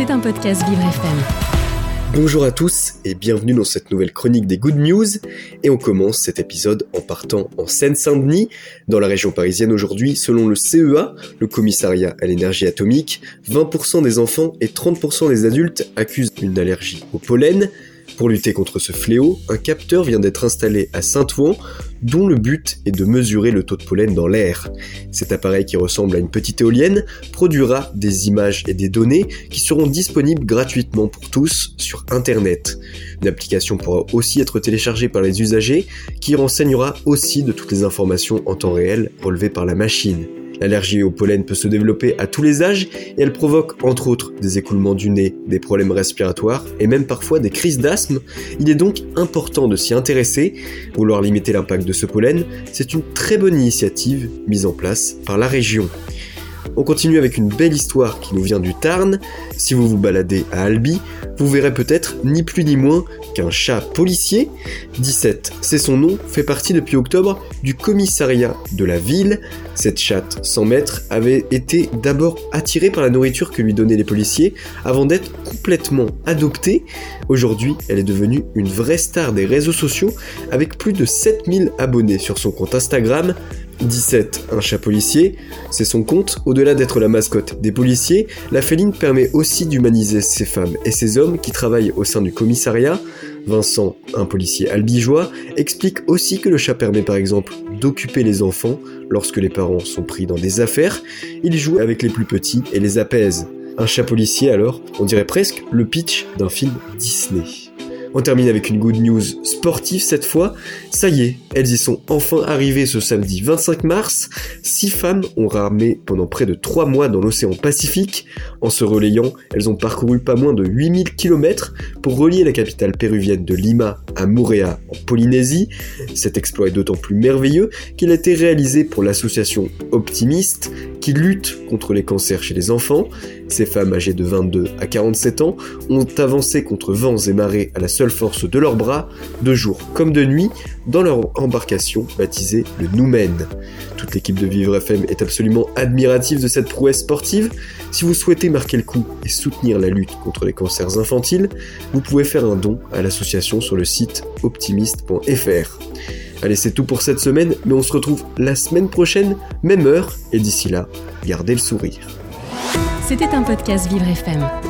C'est un podcast Vivre FM. Bonjour à tous et bienvenue dans cette nouvelle chronique des Good News. Et on commence cet épisode en partant en Seine-Saint-Denis, dans la région parisienne aujourd'hui. Selon le CEA, le commissariat à l'énergie atomique, 20% des enfants et 30% des adultes accusent une allergie au pollen. Pour lutter contre ce fléau, un capteur vient d'être installé à Saint-Ouen, dont le but est de mesurer le taux de pollen dans l'air. Cet appareil qui ressemble à une petite éolienne produira des images et des données qui seront disponibles gratuitement pour tous sur Internet. Une application pourra aussi être téléchargée par les usagers qui renseignera aussi de toutes les informations en temps réel relevées par la machine. L'allergie au pollen peut se développer à tous les âges et elle provoque entre autres des écoulements du nez, des problèmes respiratoires et même parfois des crises d'asthme. Il est donc important de s'y intéresser. Vouloir limiter l'impact de ce pollen, c'est une très bonne initiative mise en place par la région. On continue avec une belle histoire qui nous vient du Tarn. Si vous vous baladez à Albi, vous verrez peut-être ni plus ni moins qu'un chat policier. 17, c'est son nom, fait partie depuis octobre du commissariat de la ville. Cette chatte, sans maître, avait été d'abord attirée par la nourriture que lui donnaient les policiers avant d'être complètement adoptée. Aujourd'hui, elle est devenue une vraie star des réseaux sociaux avec plus de 7000 abonnés sur son compte Instagram. 17, un chat policier, c'est son compte. Au-delà d'être la mascotte des policiers, la féline permet aussi d'humaniser ces femmes et ces hommes qui travaillent au sein du commissariat. Vincent, un policier albigeois, explique aussi que le chat permet par exemple d'occuper les enfants lorsque les parents sont pris dans des affaires. Il joue avec les plus petits et les apaise. Un chat policier alors, on dirait presque le pitch d'un film Disney. On termine avec une good news sportive cette fois. Ça y est, elles y sont enfin arrivées ce samedi 25 mars. Six femmes ont ramé pendant près de trois mois dans l'océan Pacifique. En se relayant, elles ont parcouru pas moins de 8000 km pour relier la capitale péruvienne de Lima à Moorea en Polynésie. Cet exploit est d'autant plus merveilleux qu'il a été réalisé pour l'association Optimiste qui lutte contre les cancers chez les enfants. Ces femmes âgées de 22 à 47 ans ont avancé contre vents et marées à la force de leurs bras, de jour comme de nuit, dans leur embarcation baptisée le Noumen. Toute l'équipe de Vivre FM est absolument admirative de cette prouesse sportive. Si vous souhaitez marquer le coup et soutenir la lutte contre les cancers infantiles, vous pouvez faire un don à l'association sur le site optimiste.fr. Allez, c'est tout pour cette semaine, mais on se retrouve la semaine prochaine, même heure, et d'ici là, gardez le sourire. C'était un podcast Vivre FM.